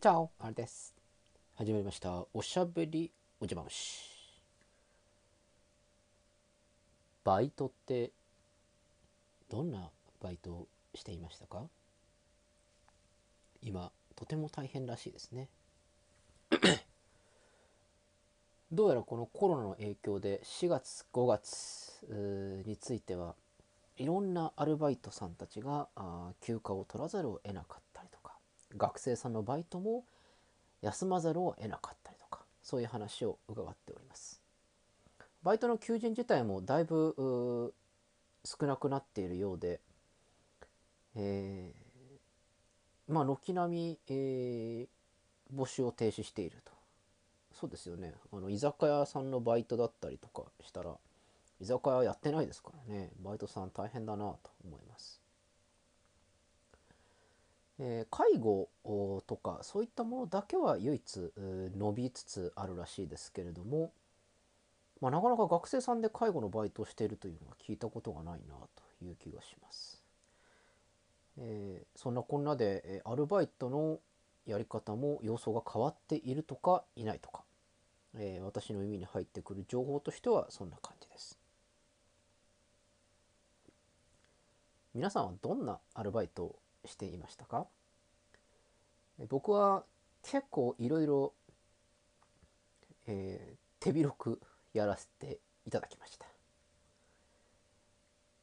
チャオ。あれです。始まりました。おしゃべりおじま虫バイトってどんなバイトをしていましたか？今とても大変らしいですね。どうやらこのコロナの影響で4月5月についてはいろんなアルバイトさんたちが休暇を取らざるを得なかったりとか学生さんのバイトも休まざるを得なかったりとかそういう話を伺っております。バイトの求人自体もだいぶ少なくなっているようで、えー、まあ軒並み、えー、募集を停止していると。そうですよね。あの居酒屋さんのバイトだったりとかしたら居酒屋やってないですからね。バイトさん大変だなと思います、えー、介護とかそういったものだけは唯一伸びつつあるらしいですけれども、まあ、なかなか学生さんで介護のバイトをしているというのは聞いたことがないなという気がします、えー、そんなこんなでアルバイトのやり方も様相が変わっているとかいないとか、えー、私の耳に入ってくる情報としてはそんな感じです。皆さんはどんなアルバイトをしていましたか？僕は結構いろいろ手広くやらせていただきました。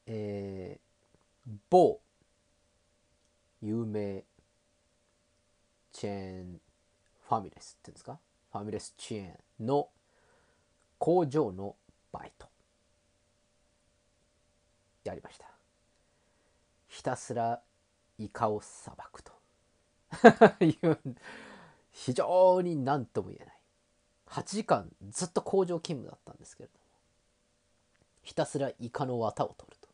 えー、某有名チェーンファミレスっていうんですか？ファミレスチェーンの工場のバイト。やりました。ひたすらイカをさばくと。いう非常に何とも言えない。8時間ずっと工場勤務だったんですけれども。ひたすらイカの綿を取ると。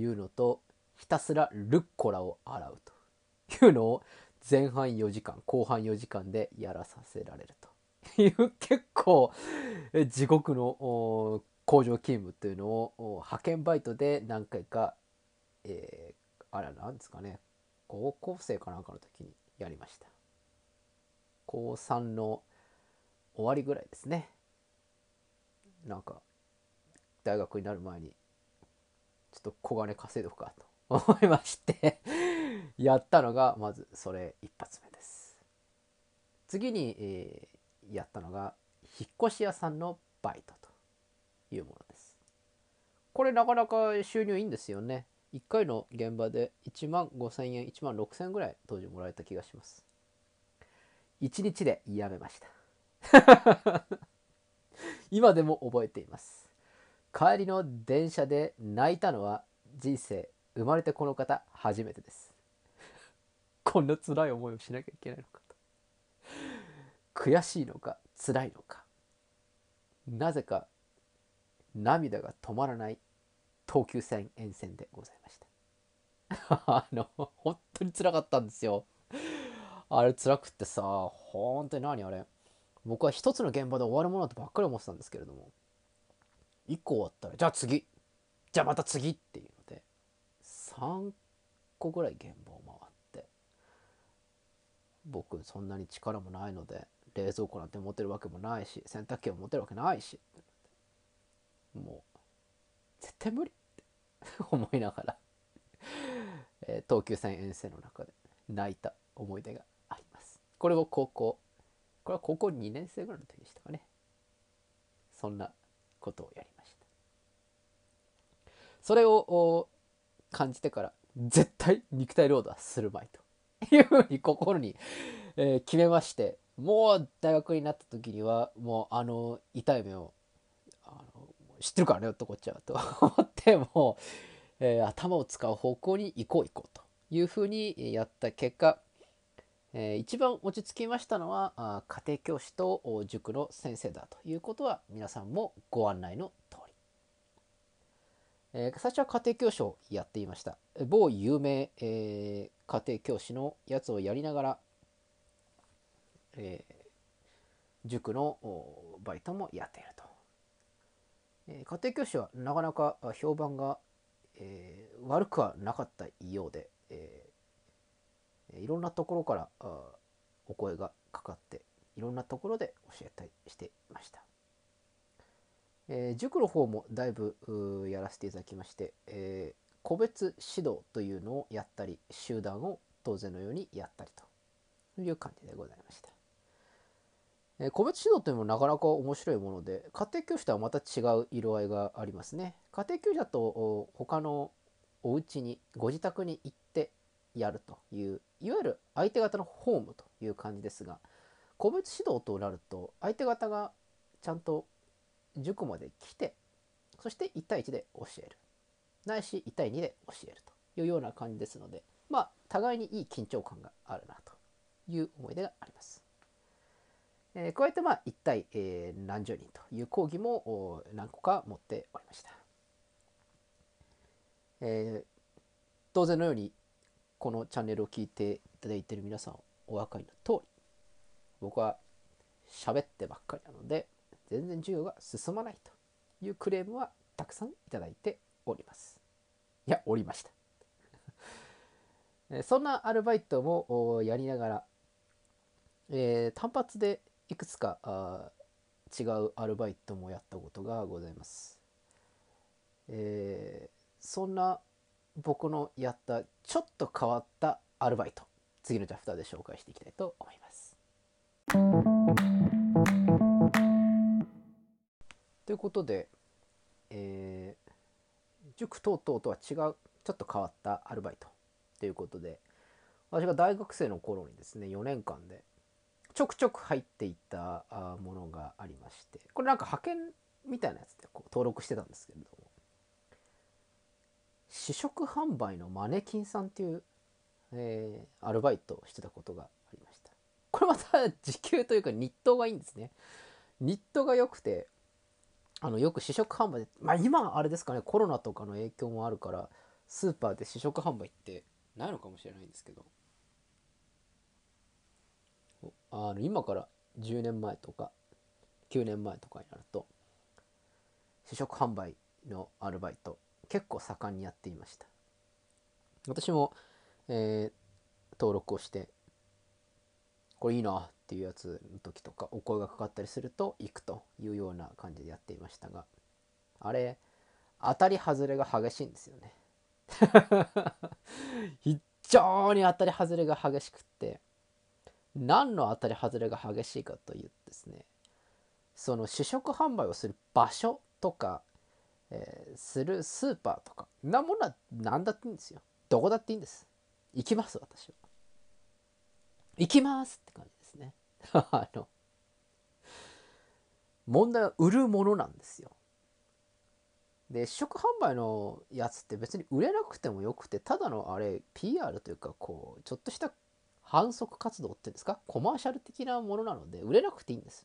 いうのとひたすらルッコラを洗うと。いうのを前半4時間後半4時間でやらさせられると。いう結構地獄の工場勤務というのを派遣バイトで何回か、えー、あれなんですかね。高校生かなんかの時にやりました。高3の終わりぐらいですね。なんか大学になる前にちょっと小金稼いどくかと思いましてやったのがまずそれ一発目です。次に、えー、やったのが引っ越し屋さんのバイトというものです。これなかなか収入いいんですよね。1回の現場で1万5000円1万6000円ぐらい当時もらえた気がします。1日でやめました。今でも覚えています。帰りの電車で泣いたのは人生生まれてこの方初めてです。こんな辛い思いをしなきゃいけないのかと。悔しいのか辛いのか。なぜか涙が止まらない東急線沿線でございました。あの本当に辛かったんですよ。あれ辛くってさ本当に何あれ。僕は一つの現場で終わるものだとばっかり思ってたんですけれども。1個終わったらじゃあ次。じゃあまた次っていうので3個ぐらい現場を回って僕そんなに力もないので冷蔵庫なんて持てるわけもないし洗濯機も持てるわけないしもう絶対無理。思いながら。え東急線遠征の中で泣いた思い出があります。これを高校これは高校2年生ぐらいの時でしたかね。そんなことをやりました。それを感じてから絶対肉体労働はするまいと。いうふうに心に、えー、決めましてもう大学になった時にはもうあの痛い目を知ってるからね男っちゃうと。思ってもう、えー、頭を使う方向に行こう行こうというふうにやった結果えー、一番落ち着きましたのはあ家庭教師と塾の先生だということは皆さんもご案内の通り、えー、最初は家庭教師をやっていました。某有名、えー、家庭教師のやつをやりながら、え塾のバイトもやっている、え家庭教師はなかなか評判が、え悪くはなかったようで、えいろんなところからお声がかかっていろんなところで教えたりしていました。えー、塾の方もだいぶやらせていただきまして、え、個別指導というのをやったり集団を当然のようにやったりという感じでございました。個別指導というのもなかなか面白いもので家庭教師とはまた違う色合いがありますね。家庭教師だと他のお家にご自宅に行ってやるといういわゆる相手方のホームという感じですが個別指導となると相手方がちゃんと塾まで来てそして1対1で教えるないし1対2で教えるというような感じですのでまあ互いにいい緊張感があるなという思い出があります。えー、加えてまあ1対、え、何十人という講義も何個か持っておりました。え、当然のようにこのチャンネルを聞いていただいている皆さんお分かりの通り僕は喋ってばっかりなので全然授業が進まないというクレームはたくさんいただいております。いや、おりました。そんなアルバイトもやりながら、えー、単発でいくつかあ違うアルバイトもやったことがございます。えー、そんな僕のやったちょっと変わったアルバイト次のチャプターで紹介していきたいと思います。ということで、えー、塾等々とは違うちょっと変わったアルバイトということで私が大学生の頃にですね4年間でちょくちょく入っていったものがありましてこれなんか派遣みたいなやつでこう登録してたんですけれども。試食販売のマネキンさんっていう、えー、アルバイトをしてたことがありました。これまた時給というか日当がいいんですね。日当が良くてあのよく試食販売で、まあ、今あれですかねコロナとかの影響もあるからスーパーで試食販売ってないのかもしれないんですけど。あの今から10年前とか9年前とかになると試食販売のアルバイト結構盛んにやっていました。私も、えー、登録をしてこれいいなっていうやつの時とかお声がかかったりすると行くというような感じでやっていましたがあれ当たり外れが激しいんですよね。非常に当たり外れが激しくって何の当たり外れが激しいかというとですねその試食販売をする場所とか、えー、するスーパーとかなものは何だっていいんですよ。どこだっていいんです。行きます私は。行きますって感じですね。あの問題は売るものなんですよ。で試食販売のやつって別に売れなくてもよくてただのあれ PR というかこうちょっとした反則活動ってんですか？コマーシャル的なものなので売れなくていいんです。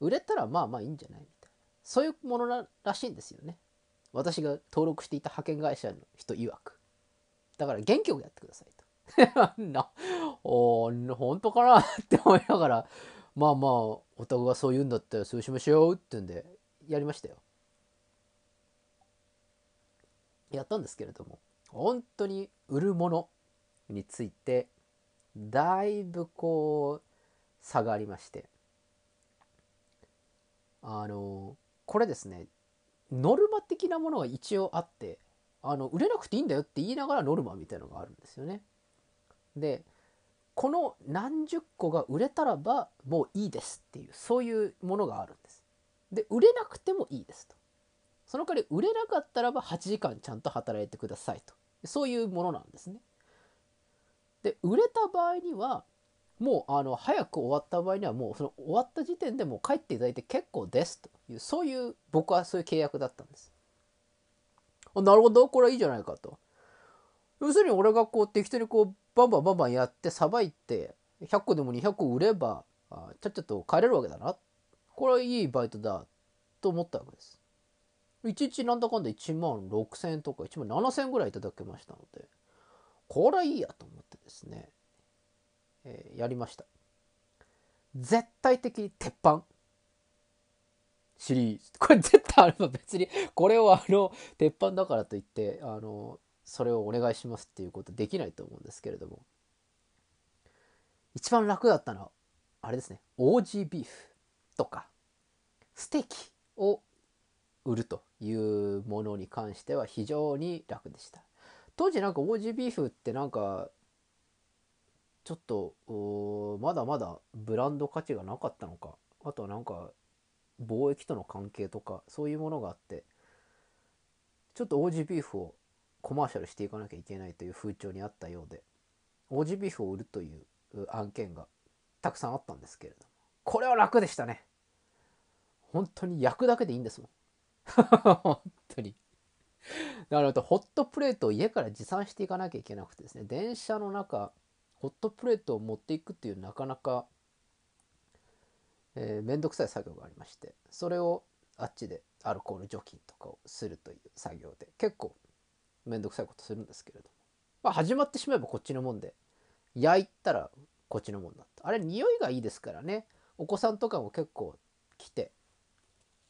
売れたらまあまあいいんじゃないみたいな。そういうものらしいんですよね。私が登録していた派遣会社の人曰く。だから元気よくやってくださいと。な、お本当かなって思いながら、まあまあ、お宅がそう言うんだったらそうしましょうって言うんで、やりましたよ。やったんですけれども、本当に売るものについて、だいぶこう、差がありまして、あの、これですね、ノルマ的なものが一応あって、あの売れなくていいんだよって言いながらノルマみたいなのがあるんですよね。でこの何十個が売れたらばもういいですっていうそういうものがあるんです。で売れなくてもいいですと。その代わり売れなかったらば8時間ちゃんと働いてくださいとそういうものなんですね。で売れた場合にはもうあの早く終わった場合にはもうその終わった時点でもう帰っていただいて結構ですというそういう僕はそういう契約だったんです。あなるほどこれはいいじゃないかと。要するに俺がこう適当にこうバンバンバンバンやってさばいて100個でも200個売ればあちゃっちゃと帰れるわけだなこれはいいバイトだと思ったわけです1日なんだかんだ1万6000円とか1万7000円ぐらいいただけましたのでこれはいいやと思ってですね、えー、やりました。絶対的に鉄板。シリーズ。これ絶対あれば別に。これをあの鉄板だからといってあのそれをお願いしますっていうことできないと思うんですけれども。一番楽だったのはあれですね。オージービーフとかステーキを売るというものに関しては非常に楽でした。当時なんかオージービーフってなんかちょっとまだまだブランド価値がなかったのか。あとはなんか貿易との関係とかそういうものがあってちょっとオージービーフをコマーシャルしていかなきゃいけないという風潮にあったようでオージービーフを売るという案件がたくさんあったんですけれどもこれは楽でしたね。本当に焼くだけでいいんですもん。本当に。だからホットプレートを家から持参していかなきゃいけなくてですね電車の中ホットプレートを持っていくっていうなかなかえー、めんどくさい作業がありましてそれをあっちでアルコール除菌とかをするという作業で結構めんどくさいことするんですけれども、まあ、始まってしまえばこっちのもんで焼いたらこっちのもんだった。あれ匂いがいいですからね。お子さんとかも結構来て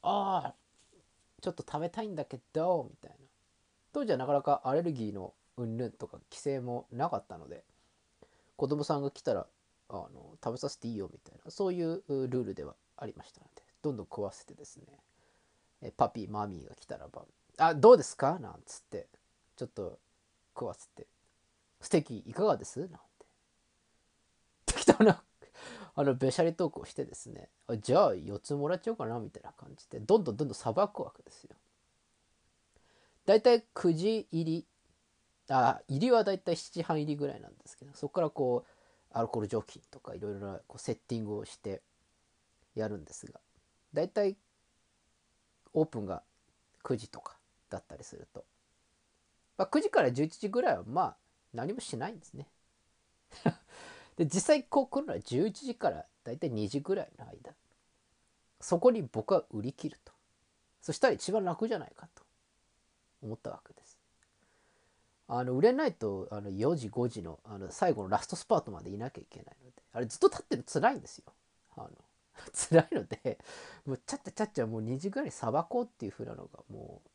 ああちょっと食べたいんだけどみたいな。当時はなかなかアレルギーのうんぬんとか規制もなかったので子供さんが来たらあの食べさせていいよみたいなそういうルールではありましたのでどんどん食わせてですねえパピーマミーが来たらば「あどうですか?」なんつってちょっと食わせて「ステーキいかがです?」なんて適当なあのべしゃりトークをしてですねあじゃあ4つもらっちゃおうかなみたいな感じでどんどんどんどんさばくわけですよ。だいたい9時入りあ入りはだいたい7時半入りぐらいなんですけどそこからこうアルコール除菌とかいろいろなこうセッティングをしてやるんですがだいたいオープンが9時とかだったりすると、まあ、9時から11時ぐらいはまあ何もしないんですね。で実際こう来るのは11時からだいたい2時ぐらいの間そこに僕は売り切るとそしたら一番楽じゃないかと思ったわけです。あの売れないとあの4時5時のあの最後のラストスパートまでいなきゃいけないのであれずっと立ってるの辛いんですよ。あの 辛いのでもうちゃっちゃちゃっちゃもう2時ぐらいにさばこうっていうふうなのがもう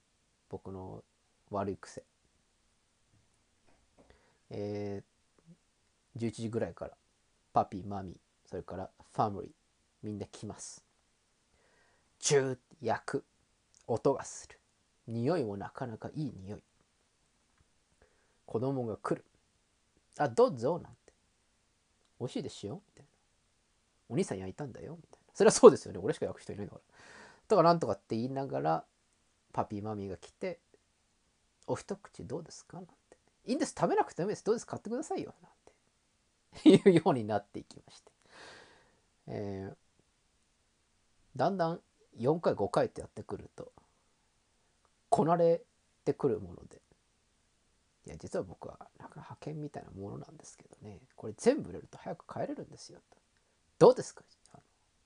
僕の悪い癖。えー、11時ぐらいからパピーマミーそれからファミリーみんな来ます。ジューって焼く音がする匂いもなかなかいい匂い子供が来る。あ、どうぞなんて。美味しいですよみたいな。お兄さん焼いたんだよみたいな。それはそうですよね。俺しか焼く人いないんだから。とかなんとかって言いながら、パピーマミーが来て、お一口どうですか？なんて。いいんです。食べなくてもいいです。どうです買ってくださいよ。なんて。いうようになっていきまして。えー、だんだん4回5回ってやってくるとこなれてくるものでいや実は僕はなんか派遣みたいなものなんですけどね。これ全部売れると早く帰れるんですよ。とどうですか？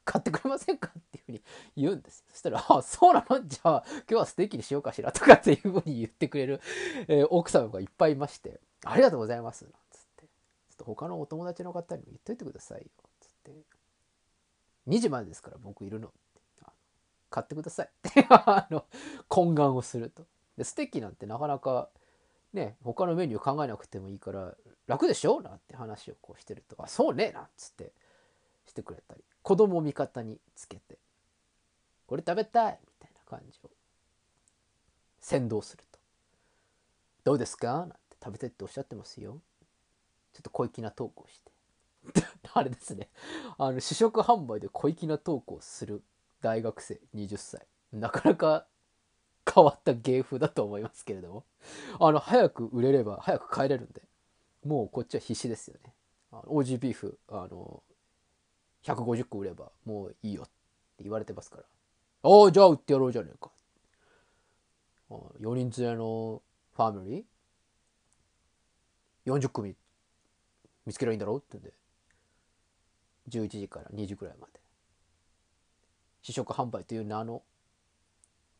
買ってくれませんか？っていうふうに言うんですそしたら「あそうなの？じゃあ今日はステーキにしようかしら」とかっていうふうに言ってくれる、えー、奥様がいっぱいいまして「ありがとうございます」なんつって。ちょっと他のお友達の方にも言っといてくださいよ。つって。2時までですから僕いるの買ってください。って あの懇願をすると。でステーキなんてなかなかね他のメニュー考えなくてもいいから楽でしょ？なんて話をこうしてると「あそうね」なんつってしてくれたり。子供を味方につけて「これ食べたい」みたいな感じを。先導すると「どうですか?」なんて食べたいっておっしゃってますよ。ちょっと小粋なトークをして。あれですね。あの試食販売で小粋なトークをする大学生20歳。なかなか変わった芸風だと思いますけれども。あの早く売れれば早く帰れるんで。もうこっちは必死ですよね。あのオージービーフあの150個売ればもういいよって言われてますから。おおじゃあ売ってやろうじゃねえか。4人連れのファミリー？40組見つけりゃいいんだろうってんで。11時から2時くらいまで。試食販売という名の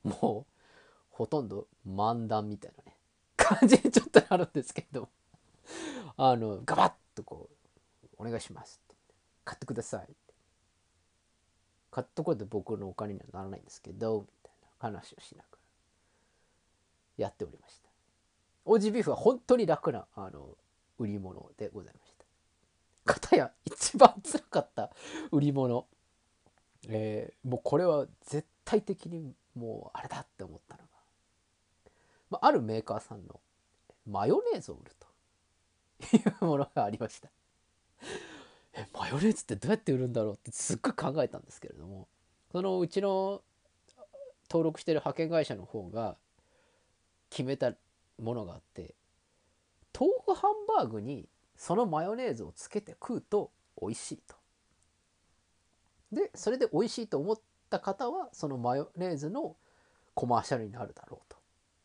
もうほとんど漫談みたいなね。感じにちょっとなるんですけど。あのガバッとこう「お願いします」って買ってください買ったこうと僕のお金にはならないんですけどみたいな話をしながらやっておりました。オージービーフは本当に楽なあの売り物でございました。かたや一番辛かった 売り物、えー、もうこれは絶対的にもうあれだって思ったの、まあ、あるメーカーさんのマヨネーズを売るというものがありましたえマヨネーズってどうやって売るんだろうってすっごい考えたんですけれどもそのうちの登録してる派遣会社の方が決めたものがあって豆腐ハンバーグにそのマヨネーズをつけて食うと美味しいと。でそれで美味しいと思った方はそのマヨネーズのコマーシャルになるだろうと。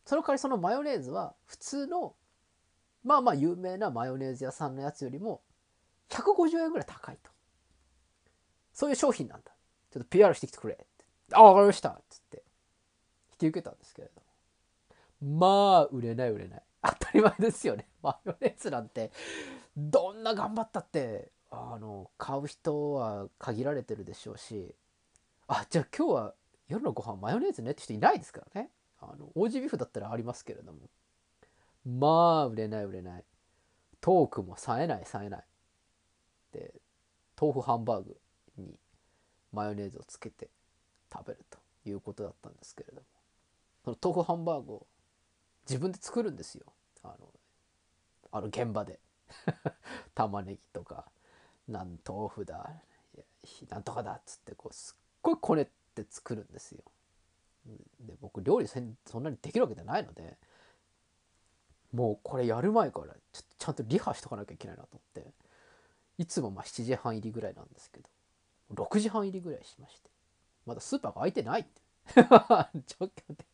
その代わりそのマヨネーズは普通のまあまあ有名なマヨネーズ屋さんのやつよりも150円ぐらい高いと。そういう商品なんだ。ちょっと PR してきてくれって。あ、わかりましたっつって引き受けたんですけれども。まあ、売れない売れない。当たり前ですよね。マヨネーズなんて、どんな頑張ったって、あの、買う人は限られてるでしょうし、あ、じゃあ今日は夜のご飯マヨネーズねって人いないですからね。あの、オージービーフだったらありますけれども。まあ、売れない売れない。トークも冴えない冴えない。で、豆腐ハンバーグにマヨネーズをつけて食べるということだったんですけれどもその豆腐ハンバーグを自分で作るんですよあのあの現場で 玉ねぎとかなん豆腐だなんとかだっつってこうすっごいこねって作るんですよで僕料理そんなにできるわけじゃないのでもうこれやる前からちょちゃんとリハしとかなきゃいけないなと思っていつもまあ7時半入りぐらいなんですけど6時半入りぐらいしましてまだスーパーが開いてないって ちょっとって。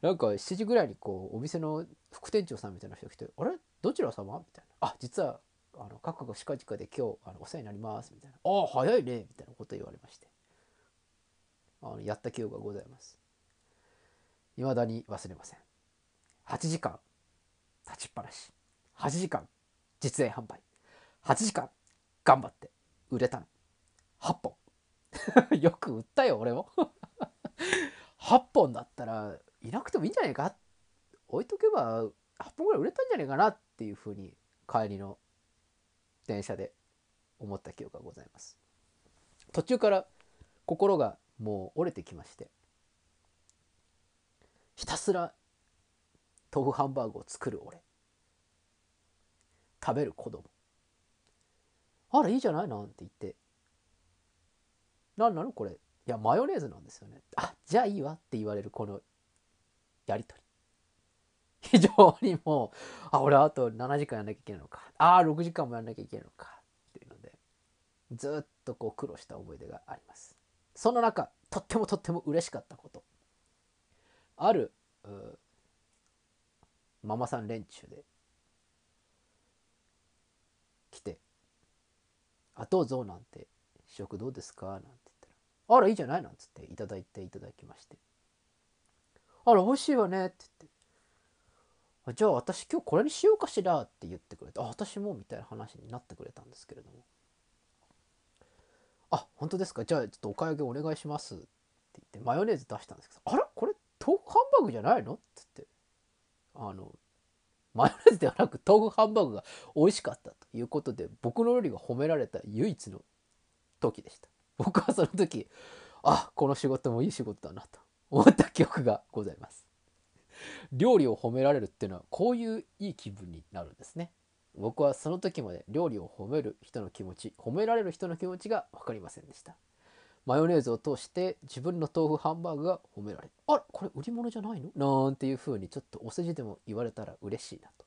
なんか7時ぐらいにこうお店の副店長さんみたいな人が来て「あれ？どちら様?」みたいな「あ実はあの各々近々で今日あのお世話になります」みたいな「ああ早いね」みたいなこと言われまして。あのやった記憶がございます。未だに忘れません。8時間立ちっぱなし。8時間実演販売。8時間頑張って売れたの。8本。よく売ったよ俺も。8本だったらいなくてもいいんじゃないか。置いとけば8本ぐらい売れたんじゃないかなっていうふうに帰りの電車で思った記憶がございます。途中から心がもう折れてきまして。ひたすら豆腐ハンバーグを作る俺。食べる子供。あらいいじゃない？なんて言って。何なの？これ。いやマヨネーズなんですよね。あじゃあいいわって言われるこのやり取り。非常にもうあ俺あと7時間やんなきゃいけないのか。ああ6時間もやんなきゃいけないのか。っていうのでずっとこう苦労した思い出があります。その中とってもとっても嬉しかったこと。あるママさん連中で来て「あどうぞ」なんて「試食どうですか?」なんて言ったらあらいいじゃない？なんつっていただいていただきまして。あら美味しいわね。って言って。じゃあ私今日これにしようかしら？って言ってくれてあ私もみたいな話になってくれたんですけれども。あ本当ですか？じゃあちょっとお買い上げお願いします。って言ってマヨネーズ出したんですけどあら？豆腐ハンバーグじゃないの？って言って。あのマヨネーズではなく豆腐ハンバーグが美味しかったということで僕の料理が褒められた唯一の時でした。僕はその時あこの仕事もいい仕事だなと思った記憶がございます。料理を褒められるっていうのはこういういい気分になるんですね。僕はその時まで料理を褒める人の気持ち褒められる人の気持ちが分かりませんでした。マヨネーズを通して自分の豆腐ハンバーグが褒められる。あこれ売り物じゃないの？なんていう風にちょっとお世辞でも言われたら嬉しいなと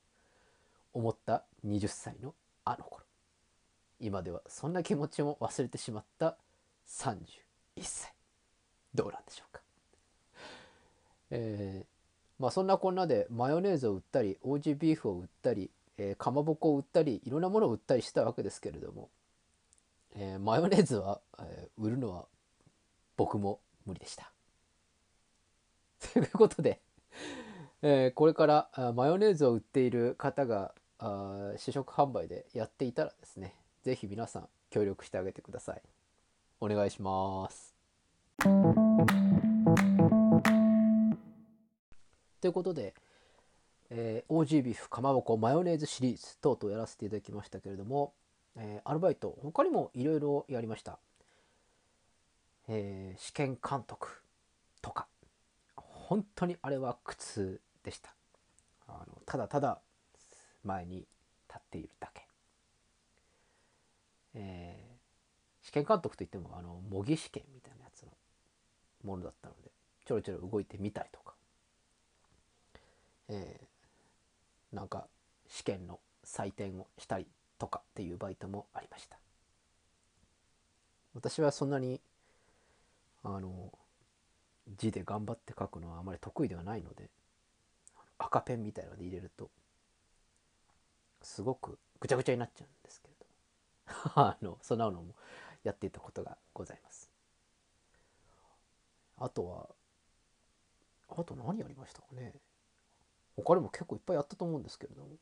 思った20歳のあの頃。今ではそんな気持ちも忘れてしまった31歳。どうなんでしょうか？えー、まあそんなこんなでマヨネーズを売ったりオージービーフを売ったり、えー、かまぼこを売ったりいろんなものを売ったりしたわけですけれども、えー、マヨネーズは、えー、売るのは僕も無理でした。ということで、えー、これからマヨネーズを売っている方があ試食販売でやっていたらですね是非皆さん協力してあげてください。お願いします。ということで、えー、OG ビーフかまぼこマヨネーズシリーズ等々やらせていただきましたけれども、えー、アルバイト他にもいろいろやりました、えー、試験監督とか。本当にあれは苦痛でした。あのただただ前に立っているだけ、えー、試験監督といってもあの模擬試験みたいなやつのものだったのでちょろちょろ動いてみたりとか、えー、なんか試験の採点をしたりとかっていうバイトもありました。私はそんなにあの字で頑張って書くのはあまり得意ではないので赤ペンみたいので入れるとすごくぐちゃぐちゃになっちゃうんですけれど あのそんなのもやっていたことがございます。あとはあと何やりましたかね。他にも結構いっぱいやったと思うんですけれども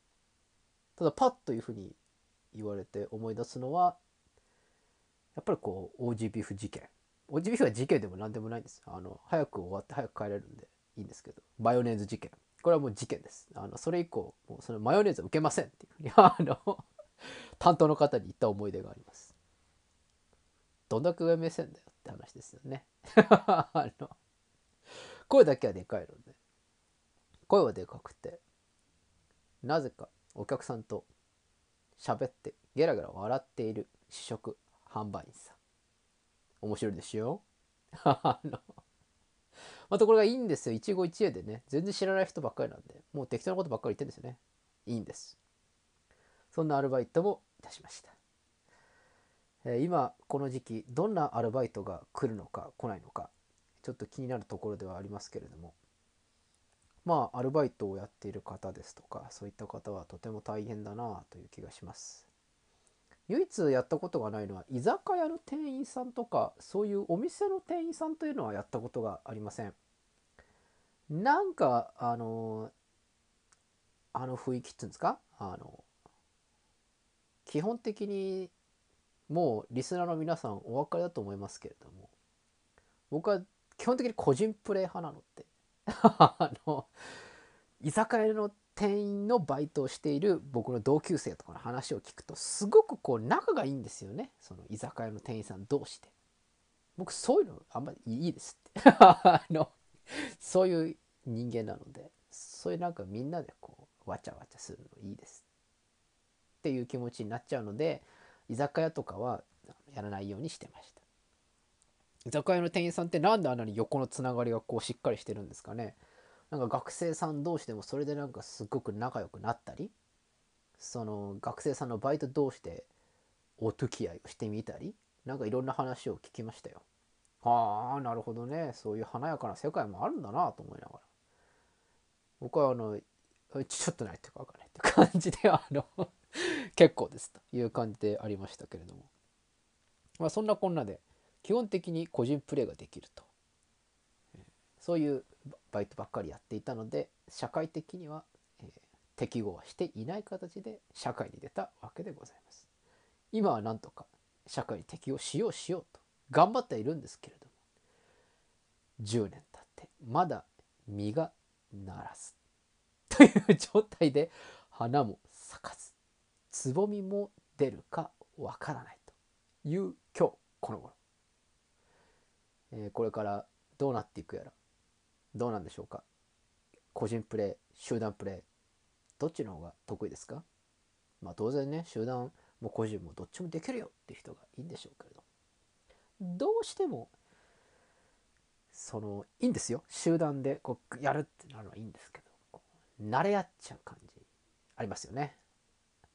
ただパッというふうに言われて思い出すのはやっぱりこうオージービーフ事件。オージービーフは事件でも何でもないんです。あの早く終わって早く帰れるんでいいんですけど。マヨネーズ事件。これはもう事件です。あのそれ以降もうそのマヨネーズは受けませんっていうふうに あの担当の方に言った思い出があります。どんだけ上目線だよって話ですよね。あの声だけはでかいので。声はでかくてなぜかお客さんと喋ってゲラゲラ笑っている試食販売員さん。面白いですよ。あのまたこれがいいんですよ。一期一会でね。全然知らない人ばっかりなんで。もう適当なことばっかり言ってるんですよね。いいんです。そんなアルバイトもいたしました、えー、今この時期どんなアルバイトが来るのか来ないのかちょっと気になるところではありますけれども。まあアルバイトをやっている方ですとかそういった方はとても大変だなという気がします。唯一やったことがないのは居酒屋の店員さんとかそういうお店の店員さんというのはやったことがありません。なんかあのあの雰囲気っていうんですか？あの基本的にもうリスナーの皆さんお分かりだと思いますけれども僕は基本的に個人プレイ派なのってあの居酒屋の店員のバイトをしている僕の同級生とかの話を聞くとすごくこう仲がいいんですよね。その居酒屋の店員さん同士で僕そういうのあんまりいいですって。あのそういう人間なのでそういうなんかみんなでこうわちゃわちゃするのいいですっていう気持ちになっちゃうので居酒屋とかはやらないようにしてました。居酒屋の店員さんってなんであんなに横のつながりがこうしっかりしてるんですかね。なんか学生さん同士でもそれでなんかすごく仲良くなったりその学生さんのバイト同士でお付き合いをしてみたりなんかいろんな話を聞きましたよ。ああなるほどね。そういう華やかな世界もあるんだなと思いながら。僕はあのちょっとないっていうか分かんないって感じであの 結構ですという感じでありましたけれども。まあそんなこんなで基本的に個人プレーができると。そういうバイトばっかりやっていたので社会的には、え、適合はしていない形で社会に出たわけでございます。今はなんとか社会に適応しようしようと頑張っているんですけれども10年経ってまだ実がならずという状態で花も咲かずつぼみも出るかわからないという今日この頃。えー、これからどうなっていくやら。どうなんでしょうか。個人プレー集団プレーどっちの方が得意ですか。まあ当然ね集団も個人もどっちもできるよっていう人がいいんでしょうけれど。どうしてもそのいいんですよ。集団でこうやるってなるのはいいんですけど。慣れ合っちゃう感じありますよね。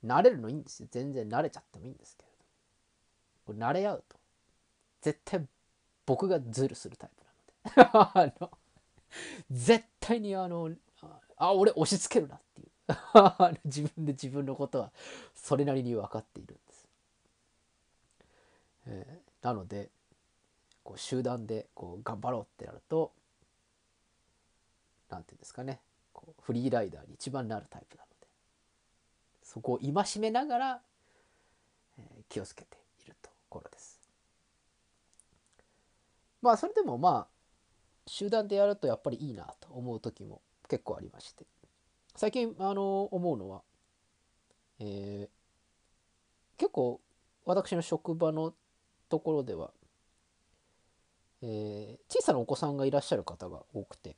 慣れるのいいんですよ。全然慣れちゃってもいいんですけれど。慣れ合うと絶対僕がズルするタイプなので。あの絶対にあのあ俺押し付けるなっていう。自分で自分のことはそれなりに分かっているんです、えー、なのでこう集団でこう頑張ろうってなると何て言うんですかね。こうフリーライダーに一番なるタイプなので。そこを戒めながら、えー、気をつけているところです。まあそれでもまあ集団でやるとやっぱりいいなと思う時も結構ありまして最近あの思うのは、え、結構私の職場のところでは、え、小さなお子さんがいらっしゃる方が多くて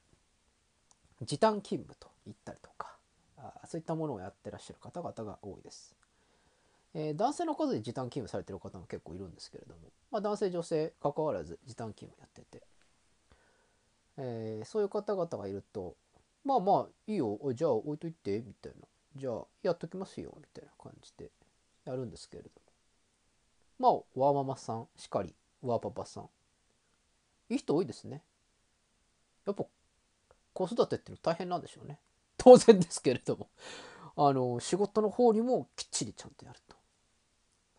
時短勤務と言ったりとかそういったものをやってらっしゃる方々が多いです。えー、男性の数で時短勤務されてる方も結構いるんですけれども、まあ、男性女性関わらず時短勤務やってて、えー、そういう方々がいるとまあまあいいよ。じゃあ置いといて。みたいな。じゃあやっときますよ。みたいな感じでやるんですけれども。まあワーママさんしかりワーパパさん。いい人多いですね。やっぱ子育てっていうの大変なんでしょうね。当然ですけれども。あの仕事の方にもきっちりちゃんとやると。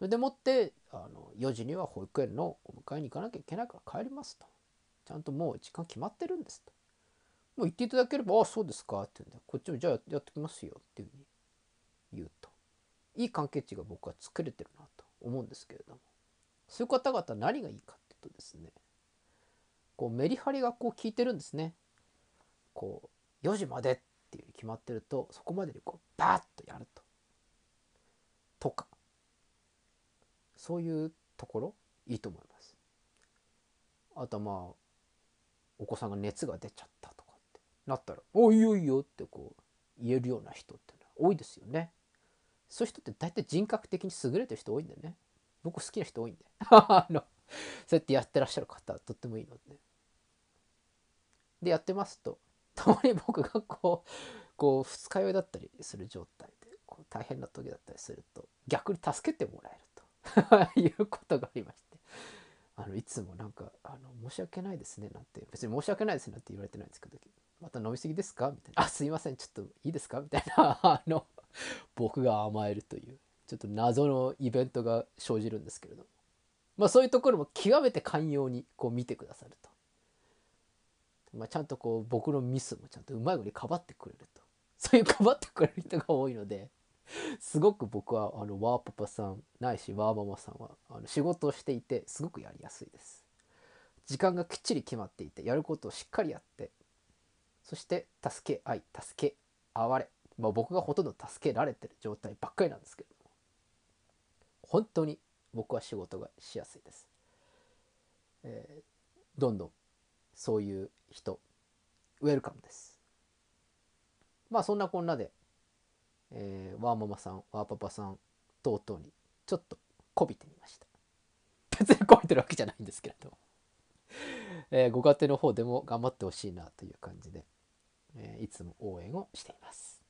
れでもってあの4時には保育園のお迎えに行かなきゃいけないから帰りますと。ちゃんともう時間決まってるんですと。もう言っていただければ「ああそうですか」って言うんでこっちもじゃあやってきますよっていうふうに言うと。いい関係値が僕は作れてるなと思うんですけれども。そういう方々何がいいかっていうとですねこうメリハリがこう効いてるんですね。こう4時までっていう決まってるとそこまでにこうバーッとやると。とかそういうところいいと思います。あとまあお子さんが熱が出ちゃったとかってなったら「おいいよいいよ」ってこう言えるような人ってのは多いですよね。そういう人って大体人格的に優れてる人多いんでね。僕好きな人多いんで あのそうやってやってらっしゃる方とってもいいので。でやってますとたまに僕がこうこう二日酔いだったりする状態でこう大変な時だったりすると逆に助けてもらえると。いうことがありまして。あのいつもなんかあの「申し訳ないですね」なんて。別に申し訳ないですねなんて言われてないんですけど「また飲み過ぎですか?」みたいな「あすいませんちょっといいですか?」みたいな。あの僕が甘えるという。ちょっと謎のイベントが生じるんですけれど。もまあそういうところも極めて寛容にこう見てくださると、まあ、ちゃんとこう僕のミスもちゃんとうまい具にかばってくれると。そういうかばってくれる人が多いので。すごく僕はあのワーパパさんないしワーママさんはあの仕事をしていてすごくやりやすいです。時間がきっちり決まっていてやることをしっかりやってそして助け合い助け合われ、まあ、僕がほとんど助けられてる状態ばっかりなんですけど本当に僕は仕事がしやすいです、えー、どんどんそういう人ウェルカムです。まあそんなこんなでえー、ワーママさんワーパパさん等々にちょっとこびてみました。別にこびてるわけじゃないんですけれど。もえー、ご家庭の方でも頑張ってほしいなという感じで、えー、いつも応援をしています、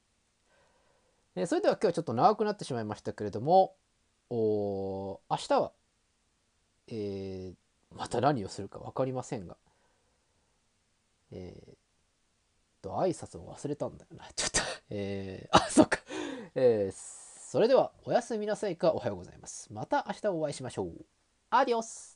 えー、それでは今日はちょっと長くなってしまいましたけれどもお明日は、えまた何をするか分かりませんがえー、と挨拶を忘れたんだよな。ちょっとえー、あそっか。えー、それではおやすみなさいかおはようございます。また明日お会いしましょう。アディオス